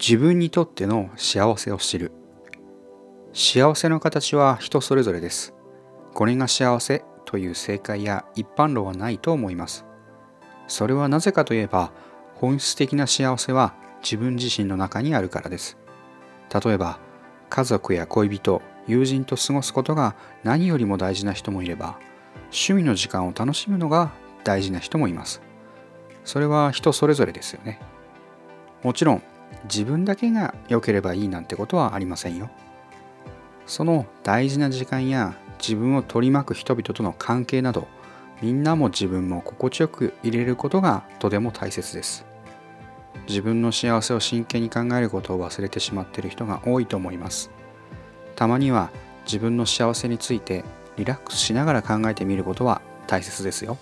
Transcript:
自分にとっての幸せを知る。幸せの形は人それぞれです。これが幸せという正解や一般論はないと思います。それはなぜかといえば本質的な幸せは自分自身の中にあるからです。例えば家族や恋人友人と過ごすことが何よりも大事な人もいれば趣味の時間を楽しむのが大事な人もいます。それは人それぞれですよね。もちろん自分だけが良ければいいなんてことはありませんよ。その大事な時間や自分を取り巻く人々との関係などみんなも自分も心地よく入れることがとても大切です。自分の幸せを真剣に考えることを忘れてしまっている人が多いと思います。たまには自分の幸せについてリラックスしながら考えてみることは大切ですよ。